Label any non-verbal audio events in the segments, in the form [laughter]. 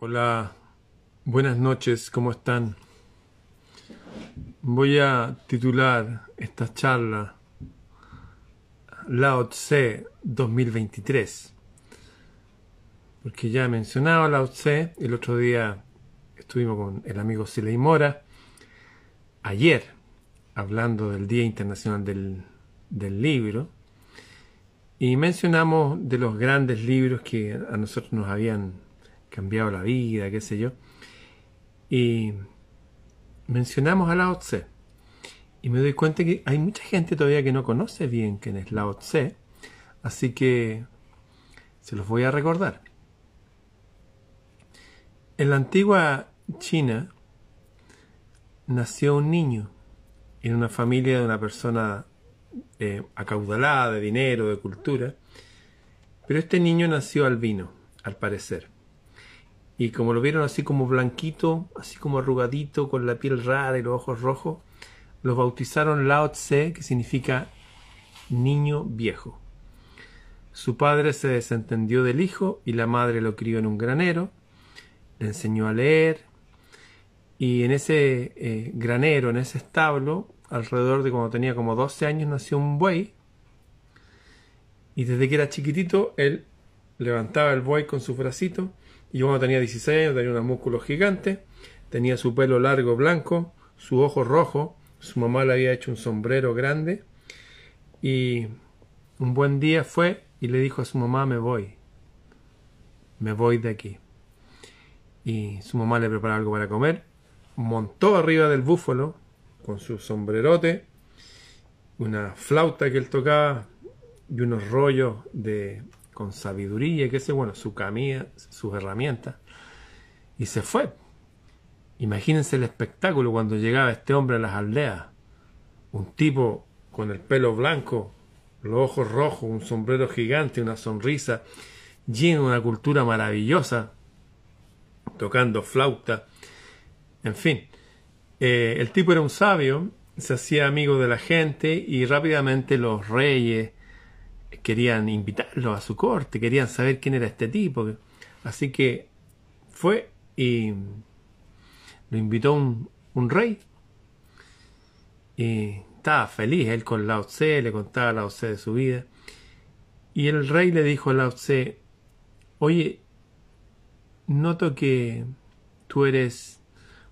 Hola, buenas noches, ¿cómo están? Voy a titular esta charla Lao Tse 2023, porque ya he mencionado Lao Tse, el otro día estuvimos con el amigo Siley Mora, ayer, hablando del Día Internacional del, del Libro, y mencionamos de los grandes libros que a nosotros nos habían cambiado la vida, qué sé yo. Y mencionamos a Lao Tse. Y me doy cuenta que hay mucha gente todavía que no conoce bien quién es Lao Tse. Así que se los voy a recordar. En la antigua China nació un niño en una familia de una persona eh, acaudalada de dinero, de cultura. Pero este niño nació albino, al parecer. Y como lo vieron así como blanquito, así como arrugadito, con la piel rara y los ojos rojos, lo bautizaron Lao Tse, que significa niño viejo. Su padre se desentendió del hijo y la madre lo crió en un granero, le enseñó a leer y en ese eh, granero, en ese establo, alrededor de cuando tenía como 12 años, nació un buey y desde que era chiquitito él levantaba el buey con sus bracitos y cuando tenía 16 años tenía unos músculos gigantes, tenía su pelo largo blanco, su ojo rojo, su mamá le había hecho un sombrero grande y un buen día fue y le dijo a su mamá me voy, me voy de aquí. Y su mamá le preparó algo para comer, montó arriba del búfalo con su sombrerote, una flauta que él tocaba y unos rollos de con sabiduría, que sé, bueno, su camilla, sus herramientas, y se fue. Imagínense el espectáculo cuando llegaba este hombre a las aldeas. Un tipo con el pelo blanco, los ojos rojos, un sombrero gigante, una sonrisa, lleno de una cultura maravillosa, tocando flauta. En fin, eh, el tipo era un sabio, se hacía amigo de la gente y rápidamente los reyes, querían invitarlo a su corte, querían saber quién era este tipo. Así que fue y lo invitó un, un rey. Y estaba feliz él con Lao Tse, le contaba a Lao Tse de su vida. Y el rey le dijo a Lao Tse, oye, noto que tú eres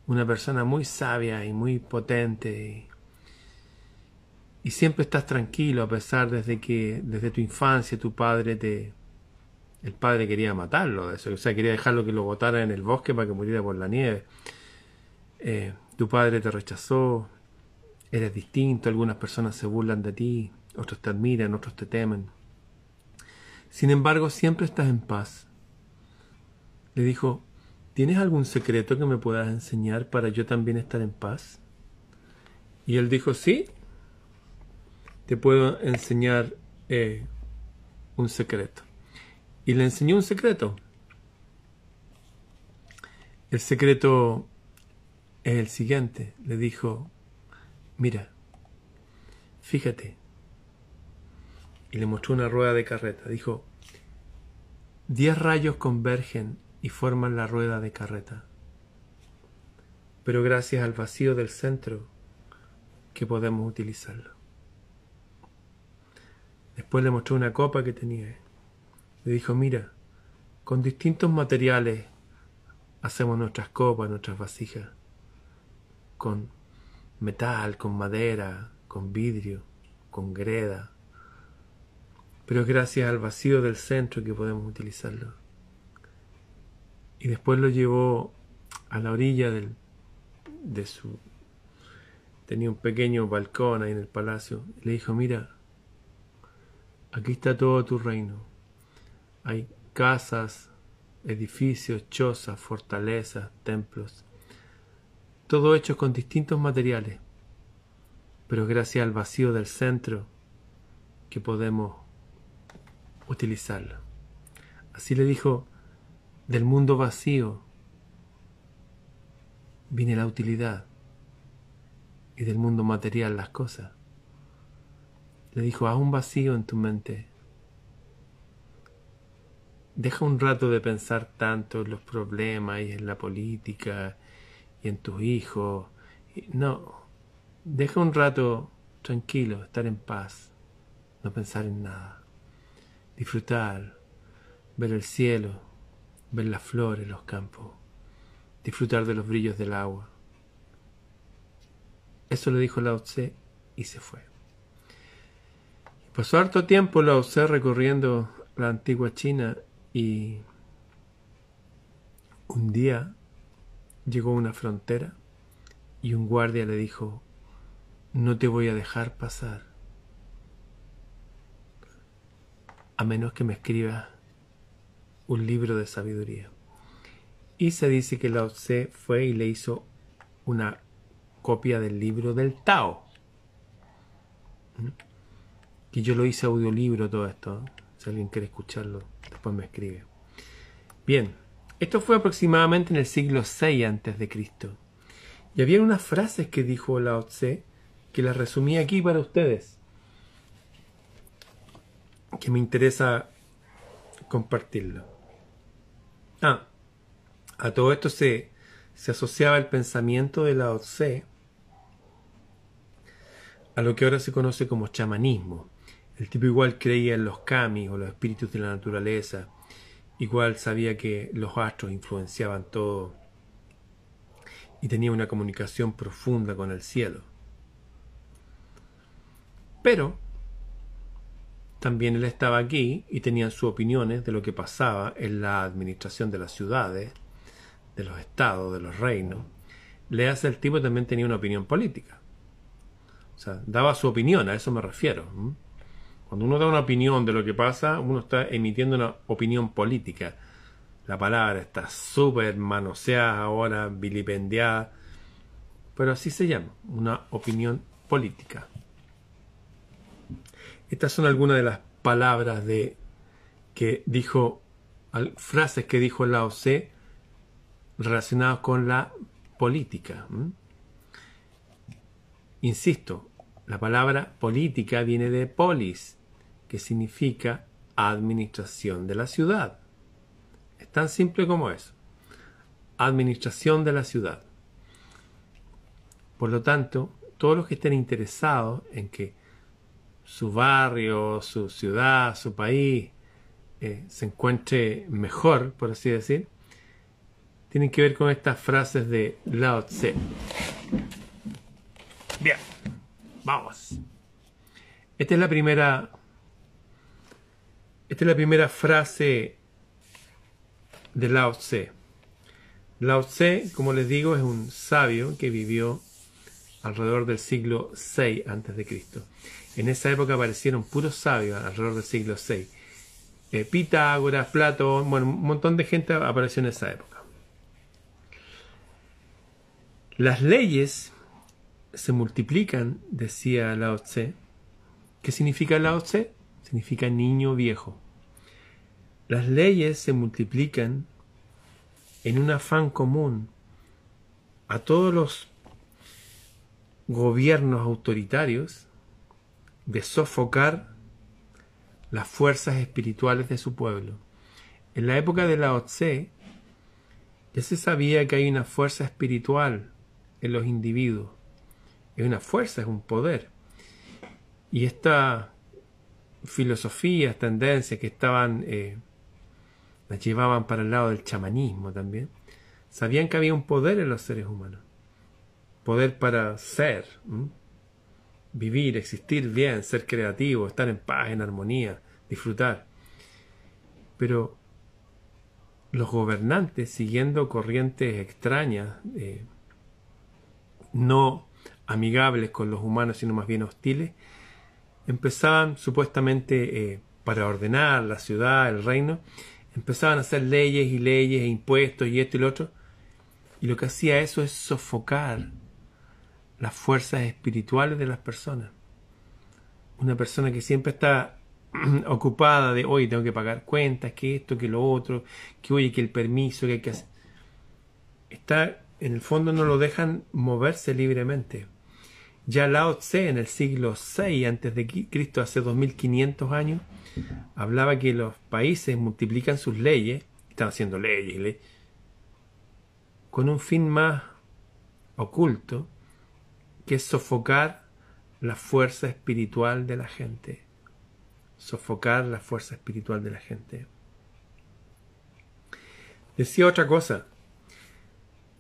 una persona muy sabia y muy potente y siempre estás tranquilo a pesar desde que desde tu infancia tu padre te el padre quería matarlo eso o sea quería dejarlo que lo botara en el bosque para que muriera por la nieve. Eh, tu padre te rechazó eres distinto algunas personas se burlan de ti otros te admiran otros te temen. Sin embargo siempre estás en paz. Le dijo ¿tienes algún secreto que me puedas enseñar para yo también estar en paz? y él dijo sí te puedo enseñar eh, un secreto. Y le enseñó un secreto. El secreto es el siguiente. Le dijo, mira, fíjate. Y le mostró una rueda de carreta. Dijo, diez rayos convergen y forman la rueda de carreta. Pero gracias al vacío del centro que podemos utilizarlo. Después le mostró una copa que tenía. Le dijo, mira, con distintos materiales hacemos nuestras copas, nuestras vasijas. Con metal, con madera, con vidrio, con greda. Pero gracias al vacío del centro que podemos utilizarlo. Y después lo llevó a la orilla del, de su... Tenía un pequeño balcón ahí en el palacio. Le dijo, mira, Aquí está todo tu reino. Hay casas, edificios, chozas, fortalezas, templos, todo hecho con distintos materiales, pero gracias al vacío del centro que podemos utilizarlo. Así le dijo, del mundo vacío viene la utilidad y del mundo material las cosas. Le dijo, haz un vacío en tu mente. deja un rato de pensar tanto en los problemas y en la política y en tus hijos. No, deja un rato tranquilo, estar en paz, no pensar en nada, disfrutar, ver el cielo, ver las flores, los campos, disfrutar de los brillos del agua. Eso le dijo Lao Tse y se fue. Pasó harto tiempo Lao Tse recorriendo la antigua China y un día llegó a una frontera y un guardia le dijo, no te voy a dejar pasar a menos que me escribas un libro de sabiduría. Y se dice que Lao Tse fue y le hizo una copia del libro del Tao. ¿Mm? Que yo lo hice audiolibro todo esto. Si alguien quiere escucharlo, después me escribe. Bien, esto fue aproximadamente en el siglo VI antes de Cristo. Y había unas frases que dijo Lao Tse que las resumí aquí para ustedes. Que me interesa compartirlo. Ah, a todo esto se, se asociaba el pensamiento de Lao Tse a lo que ahora se conoce como chamanismo. El tipo igual creía en los kami o los espíritus de la naturaleza, igual sabía que los astros influenciaban todo y tenía una comunicación profunda con el cielo. Pero también él estaba aquí y tenía sus opiniones de lo que pasaba en la administración de las ciudades, de los estados, de los reinos. Le hace el tipo también tenía una opinión política. O sea, daba su opinión, a eso me refiero. Cuando uno da una opinión de lo que pasa, uno está emitiendo una opinión política. La palabra está súper manoseada ahora, vilipendiada, pero así se llama, una opinión política. Estas son algunas de las palabras de que dijo, frases que dijo Lao Tse relacionadas con la política. Insisto, la palabra política viene de polis, significa administración de la ciudad. Es tan simple como eso. Administración de la ciudad. Por lo tanto, todos los que estén interesados en que su barrio, su ciudad, su país eh, se encuentre mejor, por así decir, tienen que ver con estas frases de Lao Tse. Bien, vamos. Esta es la primera. Esta es la primera frase de Lao Tse. Lao Tse, como les digo, es un sabio que vivió alrededor del siglo VI a.C. En esa época aparecieron puros sabios alrededor del siglo VI. Eh, Pitágoras, Platón, bueno, un montón de gente apareció en esa época. Las leyes se multiplican, decía Lao Tse. ¿Qué significa Lao Tse? Significa niño viejo. Las leyes se multiplican en un afán común a todos los gobiernos autoritarios de sofocar las fuerzas espirituales de su pueblo. En la época de Lao Tse ya se sabía que hay una fuerza espiritual en los individuos es una fuerza, es un poder. Y esta filosofía, tendencias que estaban, eh, las llevaban para el lado del chamanismo también, sabían que había un poder en los seres humanos. Poder para ser, vivir, existir bien, ser creativo, estar en paz, en armonía, disfrutar. Pero los gobernantes, siguiendo corrientes extrañas, eh, no amigables con los humanos, sino más bien hostiles, empezaban supuestamente eh, para ordenar la ciudad, el reino, empezaban a hacer leyes y leyes e impuestos y esto y lo otro, y lo que hacía eso es sofocar las fuerzas espirituales de las personas. Una persona que siempre está [clears throat] ocupada de, hoy tengo que pagar cuentas, que esto, que lo otro, que oye, que el permiso, que hay que hacer. Está, en el fondo no lo dejan moverse libremente Ya Lao Tse en el siglo VI antes de Cristo, hace 2500 años, hablaba que los países multiplican sus leyes, están haciendo leyes, leyes con un fin más oculto, que es sofocar la fuerza espiritual de la gente. Sofocar la fuerza espiritual de la gente. Decía otra cosa.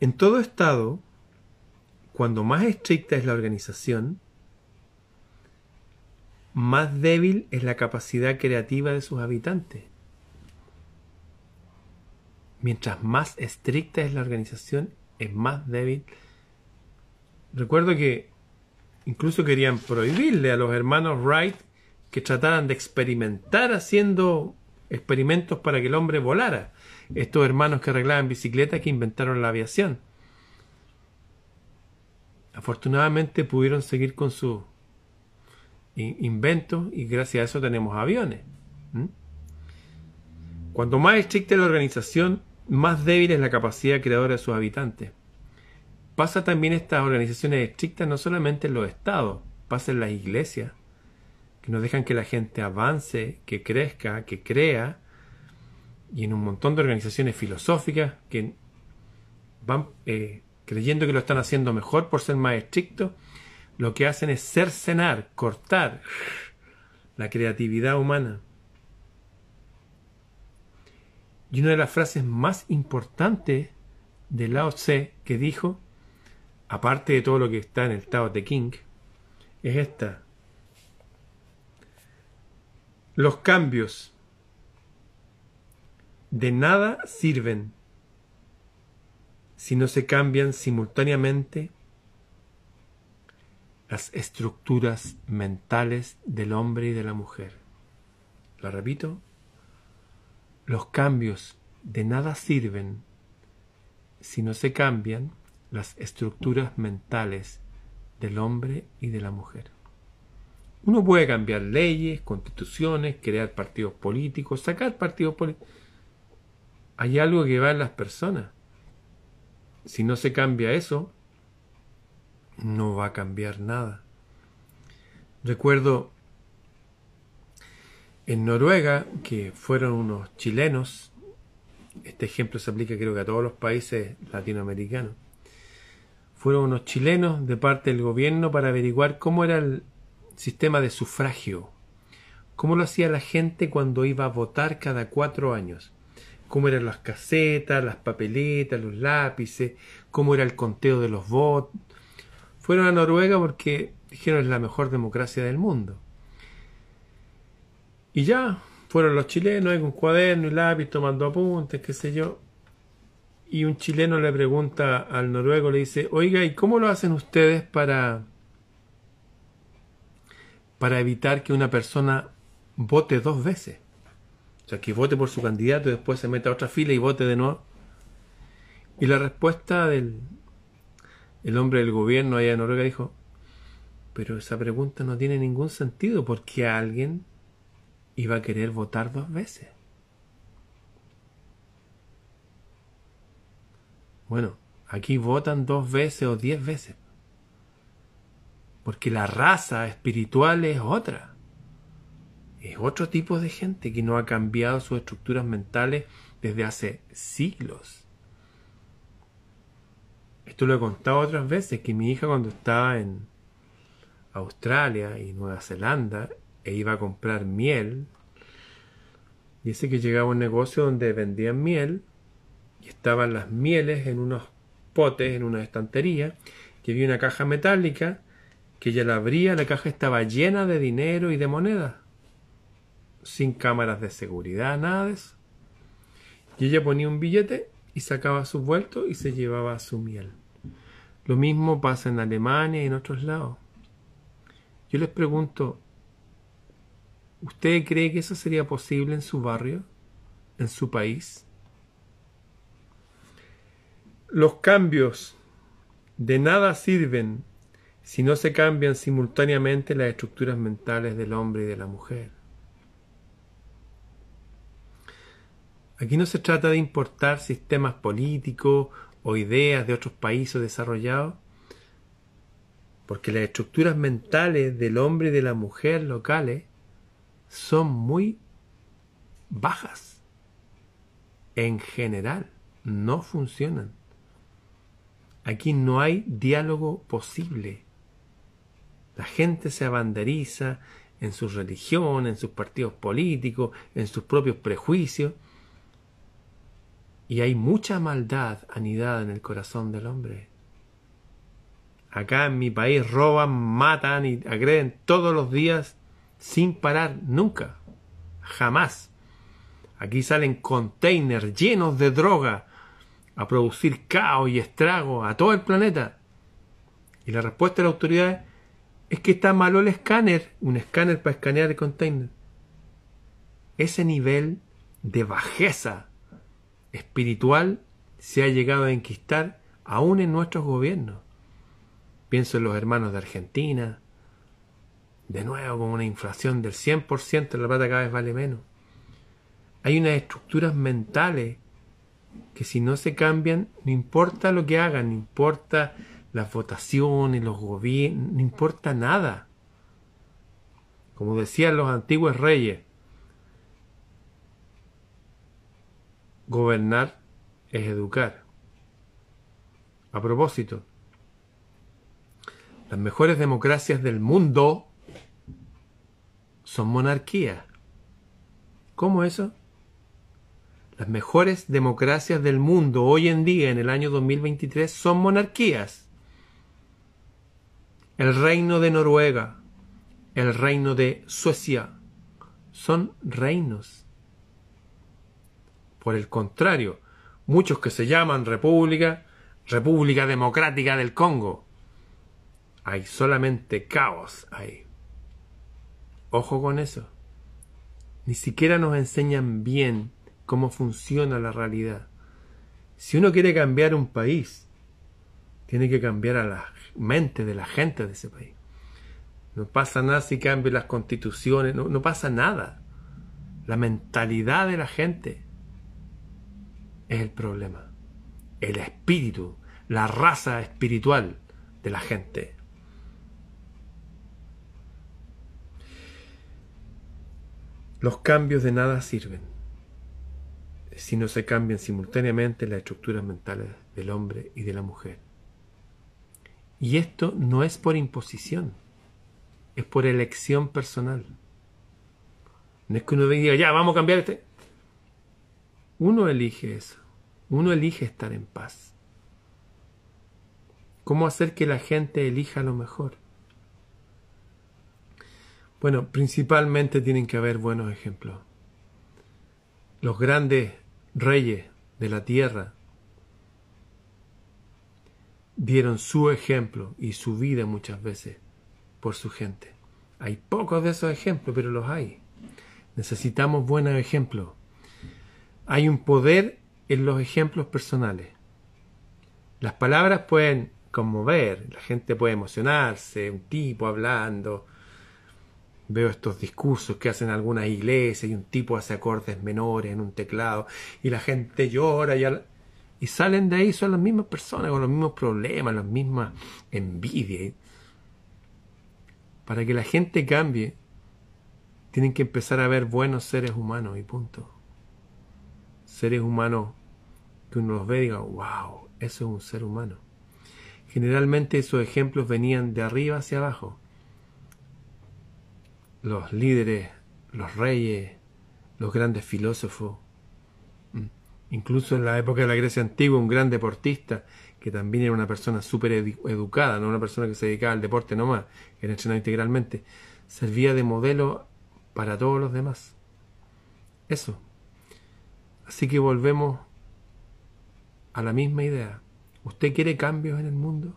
En todo estado, cuando más estricta es la organización, más débil es la capacidad creativa de sus habitantes. Mientras más estricta es la organización, es más débil. Recuerdo que incluso querían prohibirle a los hermanos Wright que trataran de experimentar haciendo experimentos para que el hombre volara. Estos hermanos que arreglaban bicicletas que inventaron la aviación. Afortunadamente pudieron seguir con sus inventos y gracias a eso tenemos aviones. Cuanto más estricta es la organización, más débil es la capacidad creadora de sus habitantes. Pasa también estas organizaciones estrictas no solamente en los estados, pasa en las iglesias, que no dejan que la gente avance, que crezca, que crea, y en un montón de organizaciones filosóficas que van eh, creyendo que lo están haciendo mejor por ser más estrictos, lo que hacen es cercenar, cortar la creatividad humana. Y una de las frases más importantes de Lao Tse que dijo aparte de todo lo que está en el Tao de King, es esta. Los cambios de nada sirven si no se cambian simultáneamente las estructuras mentales del hombre y de la mujer. La repito, los cambios de nada sirven si no se cambian las estructuras mentales del hombre y de la mujer. Uno puede cambiar leyes, constituciones, crear partidos políticos, sacar partidos políticos. Hay algo que va en las personas. Si no se cambia eso, no va a cambiar nada. Recuerdo en Noruega que fueron unos chilenos, este ejemplo se aplica creo que a todos los países latinoamericanos, fueron unos chilenos de parte del gobierno para averiguar cómo era el sistema de sufragio, cómo lo hacía la gente cuando iba a votar cada cuatro años, cómo eran las casetas, las papeletas, los lápices, cómo era el conteo de los votos. Fueron a Noruega porque dijeron es la mejor democracia del mundo. Y ya, fueron los chilenos con cuaderno y lápiz tomando apuntes, qué sé yo y un chileno le pregunta al noruego, le dice, oiga, ¿y cómo lo hacen ustedes para, para evitar que una persona vote dos veces? O sea, que vote por su candidato y después se meta a otra fila y vote de nuevo. Y la respuesta del el hombre del gobierno allá en Noruega dijo, pero esa pregunta no tiene ningún sentido porque alguien iba a querer votar dos veces. Bueno, aquí votan dos veces o diez veces. Porque la raza espiritual es otra. Es otro tipo de gente que no ha cambiado sus estructuras mentales desde hace siglos. Esto lo he contado otras veces, que mi hija cuando estaba en Australia y Nueva Zelanda e iba a comprar miel, dice que llegaba a un negocio donde vendían miel y estaban las mieles en unos potes, en una estantería, que había una caja metálica, que ella la abría, la caja estaba llena de dinero y de monedas, sin cámaras de seguridad, nada de eso. Y ella ponía un billete y sacaba su vuelto y se llevaba su miel. Lo mismo pasa en Alemania y en otros lados. Yo les pregunto, ¿usted cree que eso sería posible en su barrio, en su país? Los cambios de nada sirven si no se cambian simultáneamente las estructuras mentales del hombre y de la mujer. Aquí no se trata de importar sistemas políticos o ideas de otros países desarrollados Porque las estructuras mentales del hombre y de la mujer locales son muy bajas. En general, no funcionan. Aquí no hay diálogo posible. La gente se abanderiza en su religión, en sus partidos políticos, en sus propios prejuicios. Y hay mucha maldad anidada en el corazón del hombre. Acá en mi país roban, matan y agreden todos los días sin parar nunca. Jamás. Aquí salen containers llenos de droga a producir caos y estrago a todo el planeta. Y la respuesta de la autoridad es que está malo el escáner, un escáner para escanear el container. Ese nivel de bajeza espiritual se ha llegado a enquistar aún en nuestros gobiernos. Pienso en los hermanos de Argentina, de nuevo con una inflación del 100%, la plata cada vez vale menos. Hay unas estructuras mentales que si no se cambian, no importa lo que hagan, no importa las votaciones, los gobiernos, no importa nada. Como decían los antiguos reyes, gobernar es educar. A propósito, las mejores democracias del mundo son monarquías. ¿Cómo eso? Las mejores democracias del mundo hoy en día, en el año 2023, son monarquías. El reino de Noruega, el reino de Suecia, son reinos. Por el contrario, muchos que se llaman república, República Democrática del Congo, hay solamente caos ahí. Ojo con eso. Ni siquiera nos enseñan bien cómo funciona la realidad. Si uno quiere cambiar un país, tiene que cambiar a la mente de la gente de ese país. No pasa nada si cambian las constituciones, no, no pasa nada. La mentalidad de la gente es el problema. El espíritu, la raza espiritual de la gente. Los cambios de nada sirven si no se cambian simultáneamente las estructuras mentales del hombre y de la mujer. Y esto no es por imposición, es por elección personal. No es que uno diga, ya, vamos a cambiar este. Uno elige eso, uno elige estar en paz. ¿Cómo hacer que la gente elija lo mejor? Bueno, principalmente tienen que haber buenos ejemplos. Los grandes reyes de la tierra dieron su ejemplo y su vida muchas veces por su gente. Hay pocos de esos ejemplos, pero los hay. Necesitamos buenos ejemplos. Hay un poder en los ejemplos personales. Las palabras pueden conmover, la gente puede emocionarse, un tipo hablando, Veo estos discursos que hacen algunas iglesias y un tipo hace acordes menores en un teclado y la gente llora y, y salen de ahí son las mismas personas con los mismos problemas, las mismas envidias. Para que la gente cambie, tienen que empezar a ver buenos seres humanos y punto. Seres humanos que uno los ve y diga, wow, eso es un ser humano. Generalmente esos ejemplos venían de arriba hacia abajo los líderes, los reyes, los grandes filósofos. Mm. Incluso en la época de la Grecia antigua, un gran deportista, que también era una persona súper educada, no una persona que se dedicaba al deporte nomás, que era entrenado integralmente, servía de modelo para todos los demás. Eso. Así que volvemos a la misma idea. ¿Usted quiere cambios en el mundo?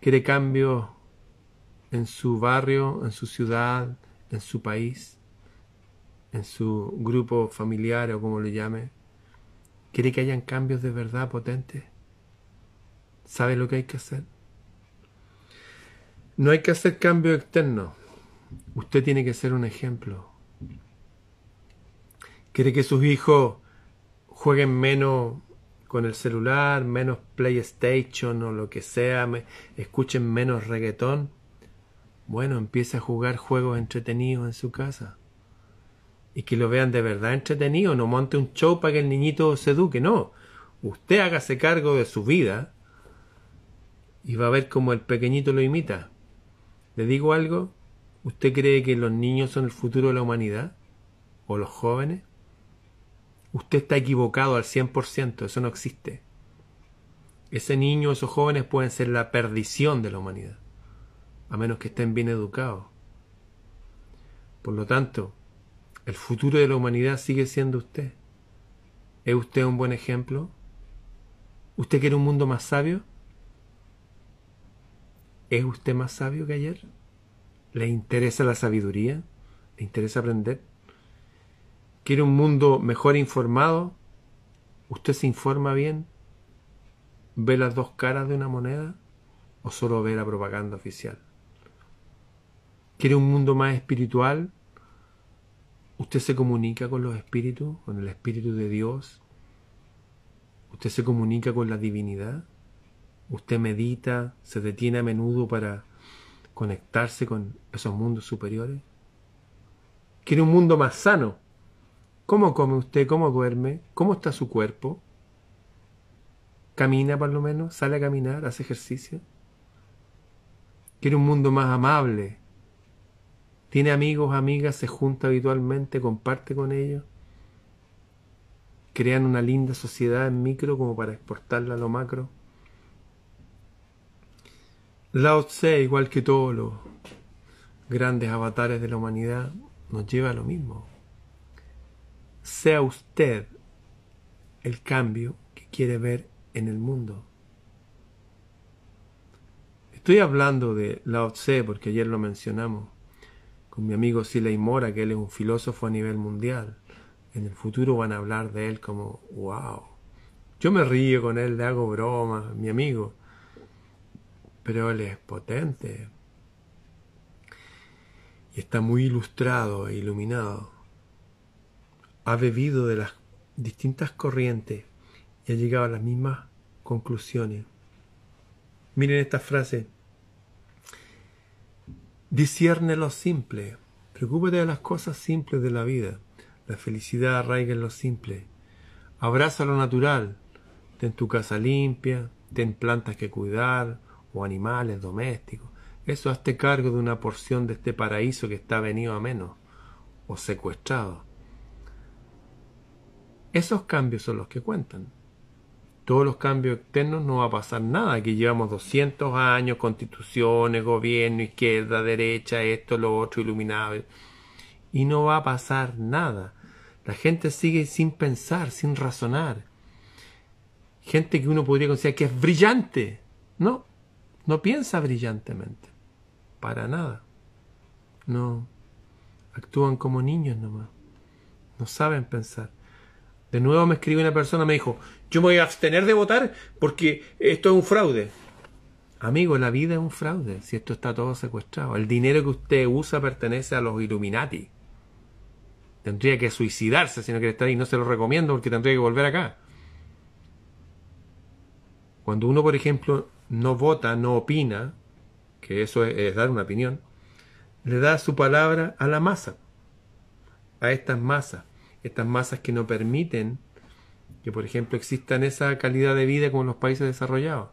¿Quiere cambios en su barrio, en su ciudad, en su país, en su grupo familiar o como le llame, quiere que hayan cambios de verdad potentes. ¿Sabe lo que hay que hacer? No hay que hacer cambios externos. Usted tiene que ser un ejemplo. ¿Quiere que sus hijos jueguen menos con el celular, menos PlayStation o lo que sea, escuchen menos reggaetón, bueno, empiece a jugar juegos entretenidos en su casa. Y que lo vean de verdad entretenido, no monte un show para que el niñito se eduque, no. Usted hágase cargo de su vida y va a ver cómo el pequeñito lo imita. ¿Le digo algo? ¿Usted cree que los niños son el futuro de la humanidad? ¿O los jóvenes? Usted está equivocado al 100%, eso no existe. Ese niño, esos jóvenes pueden ser la perdición de la humanidad, a menos que estén bien educados. Por lo tanto, el futuro de la humanidad sigue siendo usted. ¿Es usted un buen ejemplo? ¿Usted quiere un mundo más sabio? ¿Es usted más sabio que ayer? ¿Le interesa la sabiduría? ¿Le interesa aprender? ¿Quiere un mundo mejor informado? ¿Usted se informa bien? ¿Ve las dos caras de una moneda? ¿O solo ve la propaganda oficial? ¿Quiere un mundo más espiritual? ¿Usted se comunica con los espíritus, con el espíritu de Dios? ¿Usted se comunica con la divinidad? Usted medita, se detiene a menudo para conectarse con esos mundos superiores. Quiere un mundo más sano. ¿Cómo come usted? ¿Cómo duerme? ¿Cómo está su cuerpo? ¿Camina por lo menos? ¿Sale a caminar? ¿Hace ejercicio? Quiere un mundo más amable. ¿Tiene amigos, amigas? ¿Se junta habitualmente? ¿Comparte con ellos? ¿Crean una linda sociedad en micro como para exportarla a lo macro? Lao Tse, igual que todos los grandes avatares de la humanidad, nos lleva a lo mismo. Sea usted el cambio que quiere ver en el mundo. Estoy hablando de Lao Tse porque ayer lo mencionamos con mi amigo Siley Mora, que él es un filósofo a nivel mundial. En el futuro van a hablar de él como, wow. Yo me río con él, le hago bromas, mi amigo pero él es potente y está muy ilustrado e iluminado. Ha bebido de las distintas corrientes y ha llegado a las mismas conclusiones. Miren esta frase. Discierne lo simple. Preocúpate de las cosas simples de la vida. La felicidad arraiga en lo simple. Abraza lo natural. Ten tu casa limpia, ten plantas que cuidar, o animales domésticos. Eso hazte cargo de una porción de este paraíso que está venido a menos o secuestrado. Esos cambios son los que cuentan. Todos los cambios externos no va a pasar nada. Aquí llevamos 200 años, constituciones, gobierno, izquierda, derecha, esto, lo otro, iluminado. Y no va a pasar nada. La gente sigue sin pensar, sin razonar. Gente que uno podría considerar que es brillante. No, no piensa brillantemente. Para nada. No. Actúan como niños nomás. No saben pensar. De nuevo me escribe una persona, me dijo, yo me voy a abstener de votar porque esto es un fraude. Amigo, la vida es un fraude, si esto está todo secuestrado. El dinero que usted usa pertenece a los Illuminati. Tendría que suicidarse si no quiere estar ahí. No se lo recomiendo porque tendría que volver acá. Cuando uno, por ejemplo, no vota, no opina, que eso es, dar una opinión, le da su palabra a la masa, a estas masas, estas masas que no permiten que, por ejemplo, existan esa calidad de vida como en los países desarrollados,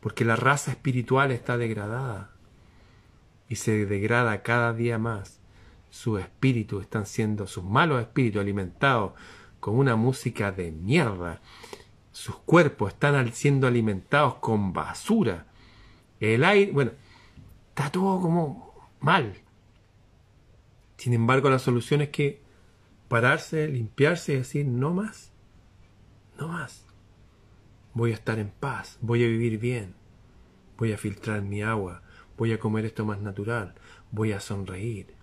porque la raza espiritual está degradada y se degrada cada día más. Sus espíritus están siendo, sus malos espíritus alimentados con una música de mierda sus cuerpos están siendo alimentados con basura. El aire, bueno, está todo como mal. Sin embargo, la solución es que pararse, limpiarse y decir, no más, no más. Voy a estar en paz, voy a vivir bien, voy a filtrar mi agua, voy a comer esto más natural, voy a sonreír,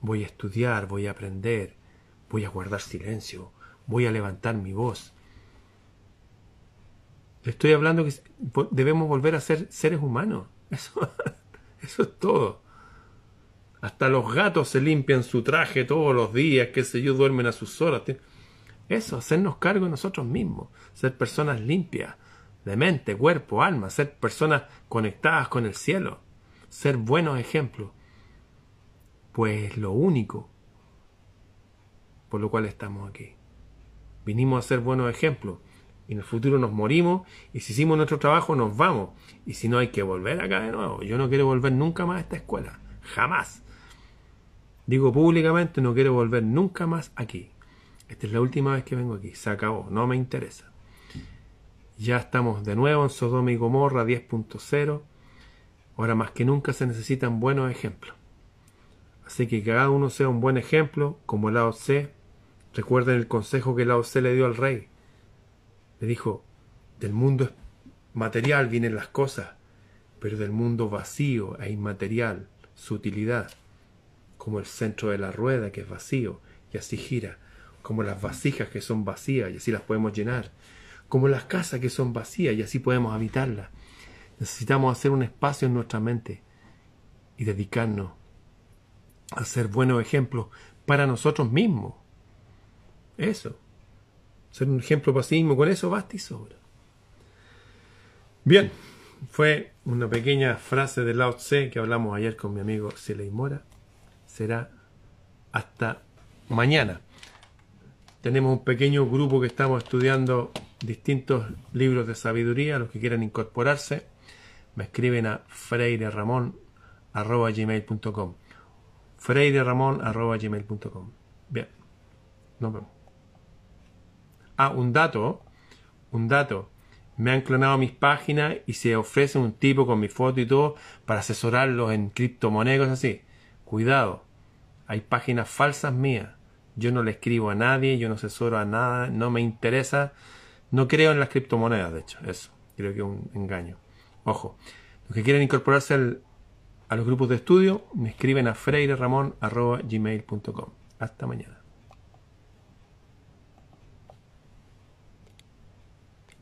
voy a estudiar, voy a aprender, voy a guardar silencio, voy a levantar mi voz, estoy hablando que debemos volver a ser seres humanos. [laughs] Eso, eso es todo. Hasta los gatos se limpian su traje todos los días, qué sé yo, duermen a sus horas. Eso, hacernos cargo de nosotros mismos, ser personas limpias, de mente, cuerpo, alma, ser personas conectadas con el cielo, ser buenos ejemplos. Pues lo único por lo cual estamos aquí. Vinimos a ser buenos ejemplos y en el futuro nos morimos y si hicimos nuestro trabajo nos vamos y si no hay que volver acá de nuevo. Yo no quiero volver nunca más a esta escuela, jamás. Digo públicamente, no quiero volver nunca más aquí. Esta es la última vez que vengo aquí, se acabó, no me interesa. Ya estamos de nuevo en Sodoma y Gomorra 10.0. Ahora más que nunca se necesitan buenos ejemplos. Así que cada uno sea un buen ejemplo, como Lao Tse. Recuerden el consejo que Lao Tse le dio al rey. Le dijo, del mundo material vienen las cosas, pero del mundo vacío e inmaterial su utilidad, como el centro de la rueda que es vacío y así gira, como las vasijas que son vacías y así las podemos llenar, como las casas que son vacías y así podemos habitarlas. Necesitamos hacer un espacio en nuestra mente y dedicarnos a ser buenos ejemplos para nosotros mismos. Eso. Ser un ejemplo para sí mismo, con eso basta y sobra. Bien, fue una pequeña frase de Lao Tse que hablamos ayer con mi amigo Siley Mora. Será hasta mañana. Tenemos un pequeño grupo que estamos estudiando distintos libros de sabiduría. Los que quieran incorporarse, me escriben a freireramon.gmail.com freireramon.gmail.com Bien, nos vemos. Ah, un dato, un dato. Me han clonado mis páginas y se ofrece un tipo con mi foto y todo para asesorarlos en criptomonedas así. Cuidado, hay páginas falsas mías. Yo no le escribo a nadie, yo no asesoro a nada, no me interesa. No creo en las criptomonedas, de hecho, eso. Creo que es un engaño. Ojo, los que quieren incorporarse a los grupos de estudio, me escriben a freireramon.gmail.com. Hasta mañana.